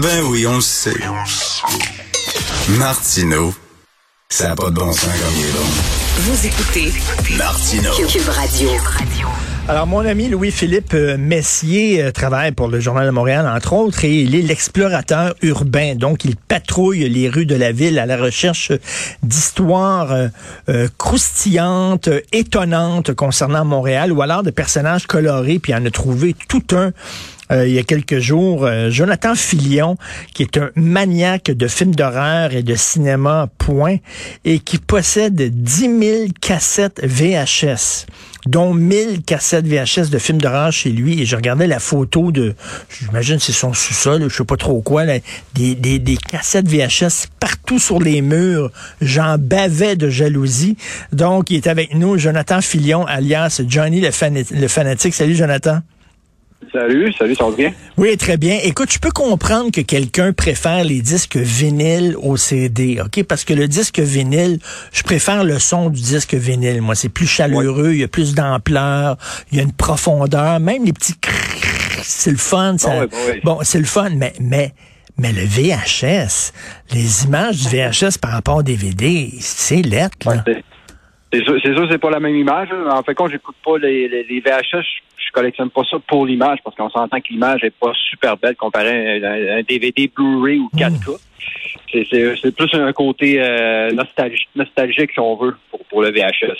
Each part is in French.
Ben oui, on le sait. Martineau, ça n'a pas de bon sens comme il est bon. Vous écoutez Martineau. Cube Radio. Alors, mon ami Louis-Philippe euh, Messier euh, travaille pour le Journal de Montréal, entre autres, et il est l'explorateur urbain. Donc, il patrouille les rues de la ville à la recherche d'histoires euh, croustillantes, étonnantes concernant Montréal, ou alors de personnages colorés, puis il en a trouvé tout un euh, il y a quelques jours, euh, Jonathan Filion, qui est un maniaque de films d'horreur et de cinéma, point, et qui possède 10 000 cassettes VHS dont 1000 cassettes VHS de films d'horreur chez lui. Et je regardais la photo de, j'imagine c'est son sous-sol, je sais pas trop quoi, là, des, des, des cassettes VHS partout sur les murs. J'en bavais de jalousie. Donc, il est avec nous, Jonathan Filion, alias Johnny le, fana- le fanatique. Salut, Jonathan. Salut, salut, ça va bien? Oui, très bien. Écoute, je peux comprendre que quelqu'un préfère les disques vinyles au CD, OK? Parce que le disque vinyle, je préfère le son du disque vinyle. Moi, c'est plus chaleureux, il y a plus d'ampleur, il y a une profondeur, même les petits crrrr, c'est le fun. Ça, Bon, ouais, bon, c'est le fun, mais, mais, mais le VHS, les images du VHS par rapport au DVD, c'est lettre, là. C'est sûr, c'est sûr, c'est pas la même image. là. En fait, quand j'écoute pas les, les, les VHS, je, collectionne pas ça pour l'image parce qu'on s'entend que l'image est pas super belle comparée à un, un DVD Blu-ray ou 4K. C'est- C'est plus un côté euh, nostalgi- nostalgique, si on veut, pour, pour le VHS.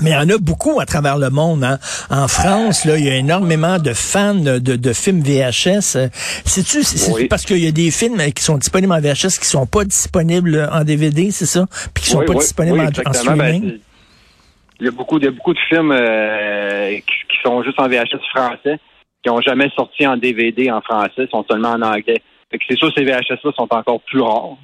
Mais il y en a beaucoup à travers le monde. Hein. En France, là, il y a énormément de fans de, de films VHS. Euh, C'est-tu Oui. parce qu'il y a des films qui sont disponibles en VHS qui sont pas disponibles en DVD, c'est ça? Puis qui sont Oui, pas oui, disponibles en-. Ben, streaming? Il y a beaucoup, il y a beaucoup de films euh, qui, qui sont juste en VHS français, qui ont jamais sorti en DVD en français, sont seulement en anglais. Fait que c'est sûr, ces VHS-là sont encore plus rares.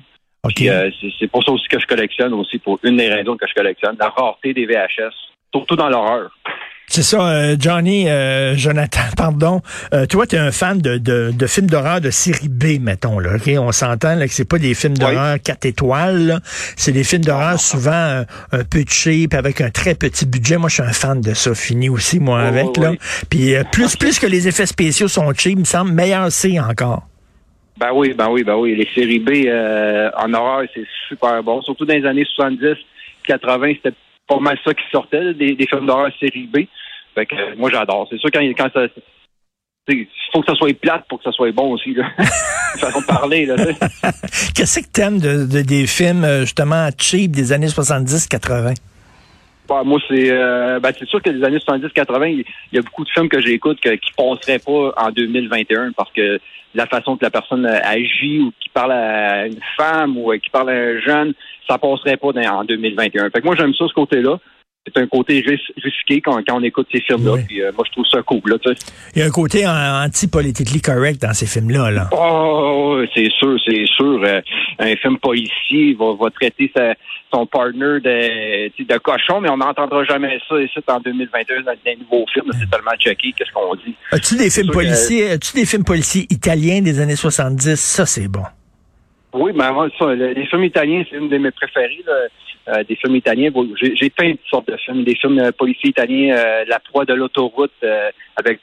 OK. Puis, euh, c'est- c'est pour ça aussi que je collectionne aussi, pour une des raisons que je collectionne, la rareté des VHS, surtout dans l'horreur. C'est ça, euh, Johnny, euh, Jonathan, pardon. Euh, toi, tu es un fan de, de, de films d'horreur de série B, mettons. Là, ok? On s'entend là, que c'est pas des films d'horreur 4 étoiles. C'est des films d'horreur souvent euh, un peu cheap, avec un très petit budget. Moi, je suis un fan de ça. Fini aussi, moi, Oh, avec. oui, là. Puis euh, plus, plus que les effets spéciaux sont cheap, il me semble, meilleur c'est encore. Ben oui, ben oui, ben oui. Les séries B euh, en horreur, c'est super bon. Surtout dans les années 70, 80, c'était pas mal ça qui sortait, là, des, des films d'horreur série B. Fait que euh, moi j'adore. C'est sûr quand, quand ça. Il faut que ça soit plate pour que ça soit bon aussi. Là. Façon de parler. Là. Qu'est-ce que t'aimes de, de, des films, euh, justement, cheap des années 70-80? Bah, moi, c'est euh, ben, c'est sûr que les années 70-80, il y a beaucoup de films que j'écoute qui passeraient pas en 2021 parce que la façon que la personne euh, agit ou qui parle à une femme ou euh, qui parle à un jeune, ça passerait pas dans- en 2021. Fait que moi, j'aime ça, ce côté-là. C'est un côté ris- risqué quand, quand on écoute ces films-là. Oui. Puis euh, moi, je trouve ça cool. Là. Il y a un côté anti-politically correct dans ces films-là. Là. Oh, c'est sûr, c'est sûr. Euh, un film policier va, va traiter sa- son partner de, cochon, mais on n'entendra jamais ça ici en 2021 dans des nouveaux films. C'est tellement checké, qu'est-ce qu'on dit? As-tu des films que- policiers, as-tu des films policiers italiens des années 70? Ça, c'est bon. Oui, mais le- les films italiens, c'est une de mes préférées. là. Euh, des films italiens, j'ai plein de sortes de films. Des films euh, policiers italiens, euh, La proie de l'autoroute avec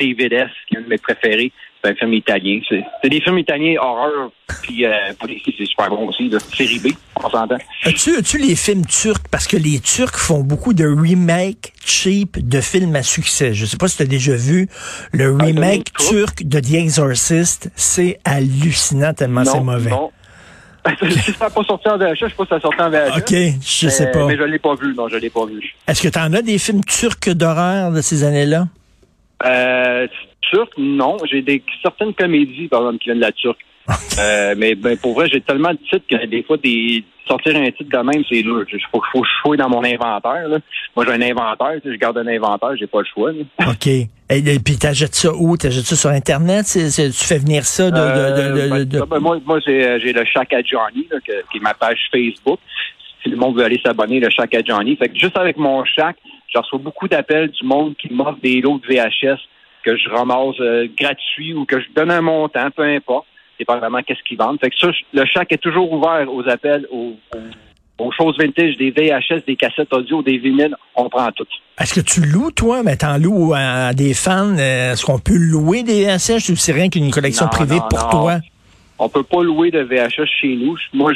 David S, qui est un de mes préférés. C'est un film italien. C'est des films italiens horreur, puis policiers, c'est super bon aussi. Là. Série B, on s'entend. As-tu, as-tu les films turcs? Parce que les Turcs font beaucoup de remakes cheap de films à succès. Je sais pas si tu as déjà vu le remake Ah, vu turc de The Exorcist. C'est hallucinant tellement c'est mauvais. Non. Si ça n'a pas sorti en VHS, je sais pas si ça a sorti en VHS. OK, je sais Euh, pas. Mais je l'ai pas vu, non, je l'ai pas vu. Est-ce que tu en as des films turcs d'horreur de ces années-là? Euh, turc, non. J'ai des certaines comédies, par exemple, qui viennent de la turque. euh, mais ben, pour vrai, j'ai tellement de titres que des fois, des sortir un titre de même, c'est dur. Il faut, faut que je fouille dans mon inventaire. Là. Moi, j'ai un inventaire. Je garde un inventaire, j'ai pas le choix. là. OK. Et, et puis t'achètes ça où? T'achètes ça sur Internet? Tu fais venir ça de... de- de- de- Euh, ben, ça, ben, moi, moi j'ai, euh, j'ai le Chac à Johnny, là, que- qui est ma page Facebook. Si le monde veut aller s'abonner, le Chac à Johnny. Fait que juste avec mon Chac, je reçois beaucoup d'appels du monde qui m'offre des lots de VHS que je ramasse euh, gratuit ou que je donne un montant, peu importe. C'est pas vraiment qu'est-ce qu'ils vendent. Fait que ça, le Chac est toujours ouvert aux appels aux, aux aux choses vintage, des VHS, des cassettes audio, des vinyles, on prend tout. Est-ce que tu loues, toi, mais t'en loues à des fans? Euh, est-ce qu'on peut louer des VHS ou c'est rien qu'une collection Non, privée non, pour non. toi? On peut pas louer de VHS chez nous. Moi,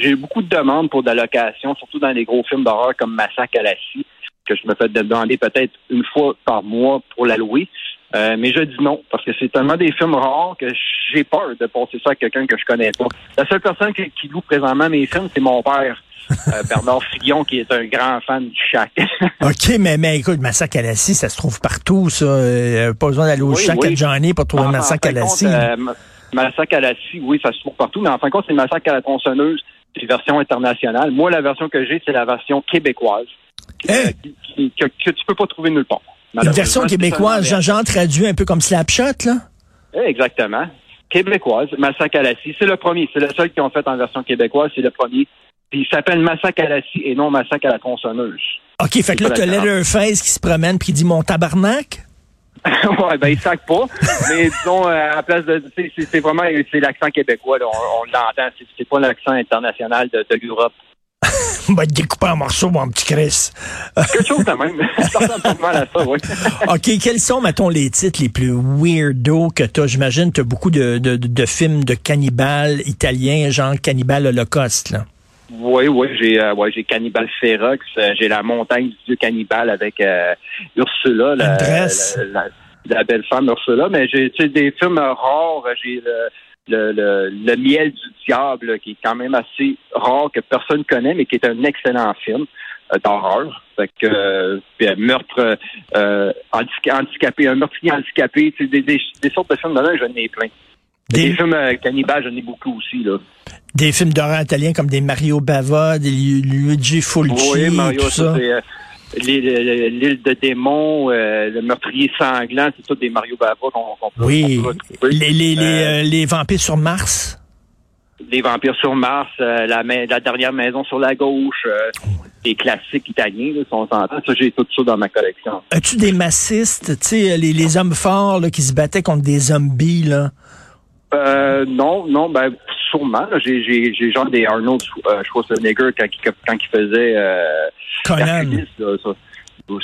j'ai beaucoup de demandes pour de la location, surtout dans les gros films d'horreur comme Massacre à la scie, que je me fais demander peut-être une fois par mois pour la louer. Euh, mais je dis non, parce que c'est tellement des films rares que j'ai peur de passer ça à quelqu'un que je connais pas. La seule personne qui, qui loue présentement mes films, c'est mon père, euh, Bernard Fillon, qui est un grand fan du Shack. OK, mais, mais écoute, Massacre à la scie, ça se trouve partout, ça. Euh, pas besoin d'aller au Oui, chac oui. à Johnny pour trouver En- en Massacre à fin la de compte, scie. euh, ma- massacre à la scie, oui, ça se trouve partout, mais en fin de compte, c'est massacre à la tronçonneuse, c'est une version internationale. Moi, la version que j'ai, c'est la version québécoise, Hein? qui- qui- que, que tu peux pas trouver nulle part. Une version québécoise, Jean-Jean traduit un peu comme Slapshot, là? Eh, Exactement. Québécoise, Massacre à la scie. C'est le premier. C'est le seul qu'ils ont fait en version québécoise. C'est le premier. Puis il s'appelle Massacre à la scie et non Massacre à la tronçonneuse. OK, fait que là, t'as la Leatherface qui se promène puis qui dit mon tabarnak? ouais, ben, il sac pas. mais disons, euh, à la place de. c'est- vraiment c'est l'accent québécois. là. On, on l'entend. C'est- C'est pas l'accent international de, de l'Europe. On va te découper en morceaux, mon petit Chris. Quelque chose de même. ça mal à ça, oui. OK, quels sont, mettons, les titres les plus weirdos que t'as? J'imagine que t'as beaucoup de, de, de films de cannibales italiens, genre Cannibal Holocauste, là. Oui, oui, j'ai euh, ouais, j'ai Cannibal Ferox, euh, j'ai la montagne du dieu cannibale avec euh, Ursula, la, la, la- la belle femme Ursula, mais j'ai des films euh, rares, j'ai le, le, le, le miel du diable, qui est quand même assez rare, que personne connaît, mais qui est un excellent film euh, d'horreur. Fait que euh, puis, euh, meurtre euh, handica- handicapé, un meurtrier handicapé, des, des, des sortes de films de là, j'en ai plein. Des, Des, films cannibales, j'en ai beaucoup aussi, là. des films d'horreur italiens comme des Mario Bava, des Lu- Luigi Fulci, Oui, Mario, tout ça, ça. Euh, l'île de démons, euh, le meurtrier sanglant, c'est tout des Mario Bava qu'on qu'on peut, Oui, peut les, les, les, Euh, les vampires sur Mars? Les vampires sur Mars, euh, la, la dernière maison sur la gauche, des classiques italiens, là, si on s'entend. Ça, j'ai tout ça dans ma collection. As-tu des massistes, tu sais, les, les hommes forts là, qui se battaient contre des zombies, là? Euh, non, non, ben sûrement. J'ai j'ai j'ai genre des Arnold euh, Schwarzenegger quand, il- quand il faisait euh, Conan. Hercules, là, ça.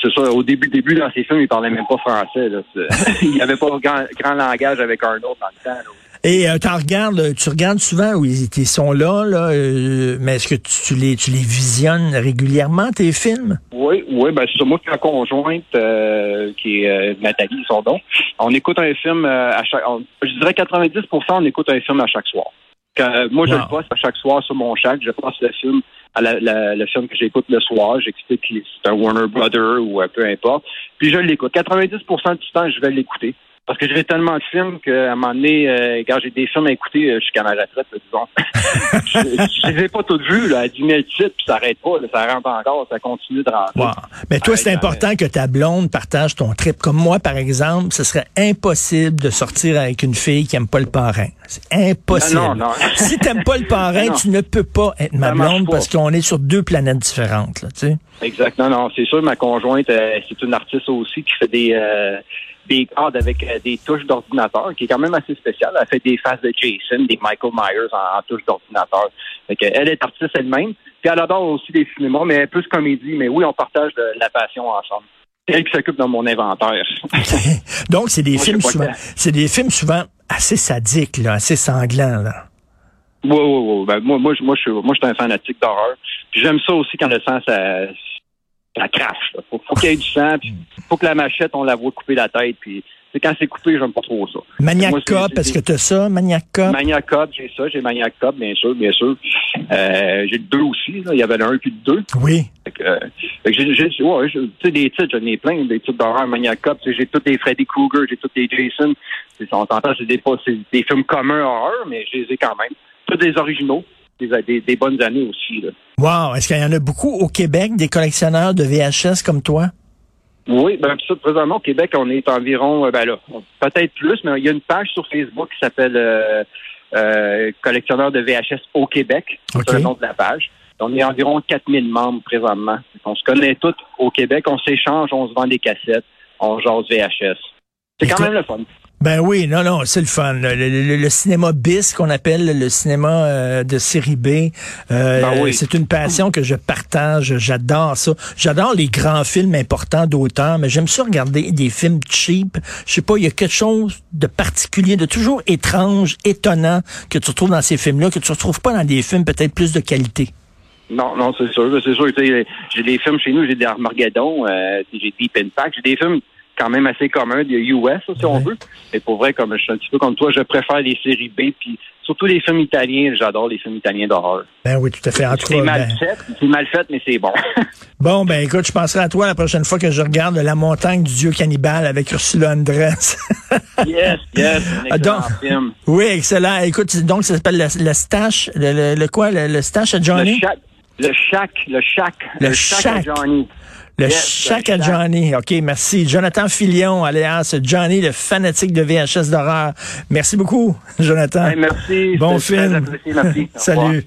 C'est ça, au début, début dans ses films, il parlait même pas français. Là. Il n'y avait pas grand, grand langage avec Arnold dans le temps. là. Et euh, regardes, euh, tu regardes souvent où ils, sont là, là euh, mais est-ce que tu, tu les, tu les visionnes régulièrement, tes films? Oui, oui, ben c'est. Moi, puis ma conjointe, euh, qui est euh, Nathalie, son nom, on écoute un film à chaque. on- je dirais 90% on écoute un film à chaque soir. Quand, moi, je Wow. le poste à chaque soir sur mon chac. Je passe le film à la, la- le film que j'écoute le soir. J'explique que c'est un Warner Brother ou peu importe. Puis je l'écoute. 90% du temps, je vais l'écouter. Parce que j'ai tellement de films qu'à un moment donné, euh, quand j'ai des films à écouter euh, jusqu'à ma retraite, disons, je, je les ai pas toutes vues, là, à 10 000 titres, puis ça arrête pas, là, ça rentre encore, ça continue de rentrer. Wow. Mais toi, c'est important que ta blonde partage ton trip. Comme moi, par exemple, ce serait impossible de sortir avec une fille qui aime pas le parrain. C'est impossible. Non, non, non. si t'aimes pas le parrain, tu ne peux pas être ma Ça blonde parce qu'on est sur deux planètes différentes, là, tu sais. Exact. Non, non, c'est sûr, ma conjointe, euh, c'est une artiste aussi qui fait des euh, des cordes avec euh, des touches d'ordinateur, qui est quand même assez spéciale. Elle fait des faces de Jason, des Michael Myers en, en touches d'ordinateur. Elle est artiste elle-même. Puis elle adore aussi les cinémas, mais plus comédie. Mais oui, on partage de- la passion ensemble. Elle qui s'occupe de mon inventaire. Donc, c'est des Moi, films souvent, c'est des films souvent assez sadiques, là, assez sanglants, là. Oui, oui, oui. Ben, moi, moi, je- moi, je suis, moi, je suis un fanatique d'horreur. Puis j'aime ça aussi quand le sang, ça, ça crache. Là. Faut, faut qu'il y ait du sang. Puis faut que la machette, on la voit couper la tête. Puis c'est quand c'est coupé, j'aime pas trop ça. Maniac Cop, est-ce que t'as ça, Maniac Cop? Maniac Cop, j'ai ça. J'ai Maniac Cop, bien sûr, bien sûr. Euh, j'ai le deux aussi. Là. Il y avait le un puis le deux. Oui. Fait que, euh, fait que j'ai, j'ai- ouais, je- tu sais, des titres, j'en ai plein, des titres d'horreur, Maniac Cop. J'ai tous des Freddy Krueger, j'ai tous des Jason. On s'entend, c'est des, c'est des films communs horreur, mais je les ai quand même. Tous des originaux. Des, des, des bonnes années aussi. Là. Wow. Est-ce qu'il y en a beaucoup au Québec, des collectionneurs de VHS comme toi? Oui, ben présentement au Québec, on est environ, euh, ben là, peut-être plus, mais il y a une page sur Facebook qui s'appelle euh, euh, Collectionneur de VHS au Québec. C'est le nom de la page. On est environ 4000 membres présentement. On se connaît tous au Québec, on s'échange, on se vend des cassettes, on jase VHS. C'est quand même le fun. Ben oui, non, non, c'est le fun. Le, le- le cinéma bis qu'on appelle le cinéma euh, de série B, euh, Ben oui. c'est une passion que je partage. J'adore ça. J'adore les grands films importants d'auteurs, mais j'aime ça regarder des films cheap. Je sais pas, il y a quelque chose de particulier, de toujours étrange, étonnant que tu retrouves dans ces films-là, que tu retrouves pas dans des films peut-être plus de qualité. Non, non, c'est sûr. C'est sûr. tu sais, J'ai des films chez nous, j'ai des Armageddon, euh, j'ai Deep Impact, j'ai des films quand même assez communs, des US, si on veut. Mais pour vrai, comme je suis un petit peu comme toi, je préfère les séries B, puis surtout les films italiens. J'adore les films italiens d'horreur. Ben oui, tout à fait. En C'est mal ben- fait, c'est mal fait, mais c'est bon. Bon, ben écoute, je penserai à toi la prochaine fois que je regarde La montagne du dieu cannibale avec Ursula Andress. yes, yes, un Ah, donc- film. oui, excellent. Écoute, donc ça s'appelle le, le stash, le, le- le quoi, le, stash à Le Johnny? chac, le chac, le chac, Le à shack. Johnny. Le Yes, chac à. Johnny. OK, merci. Jonathan Filion, alias Johnny, le fanatique de VHS d'horreur. Merci beaucoup, Jonathan. Hey, merci. Bon film. apprécié, merci. Salut.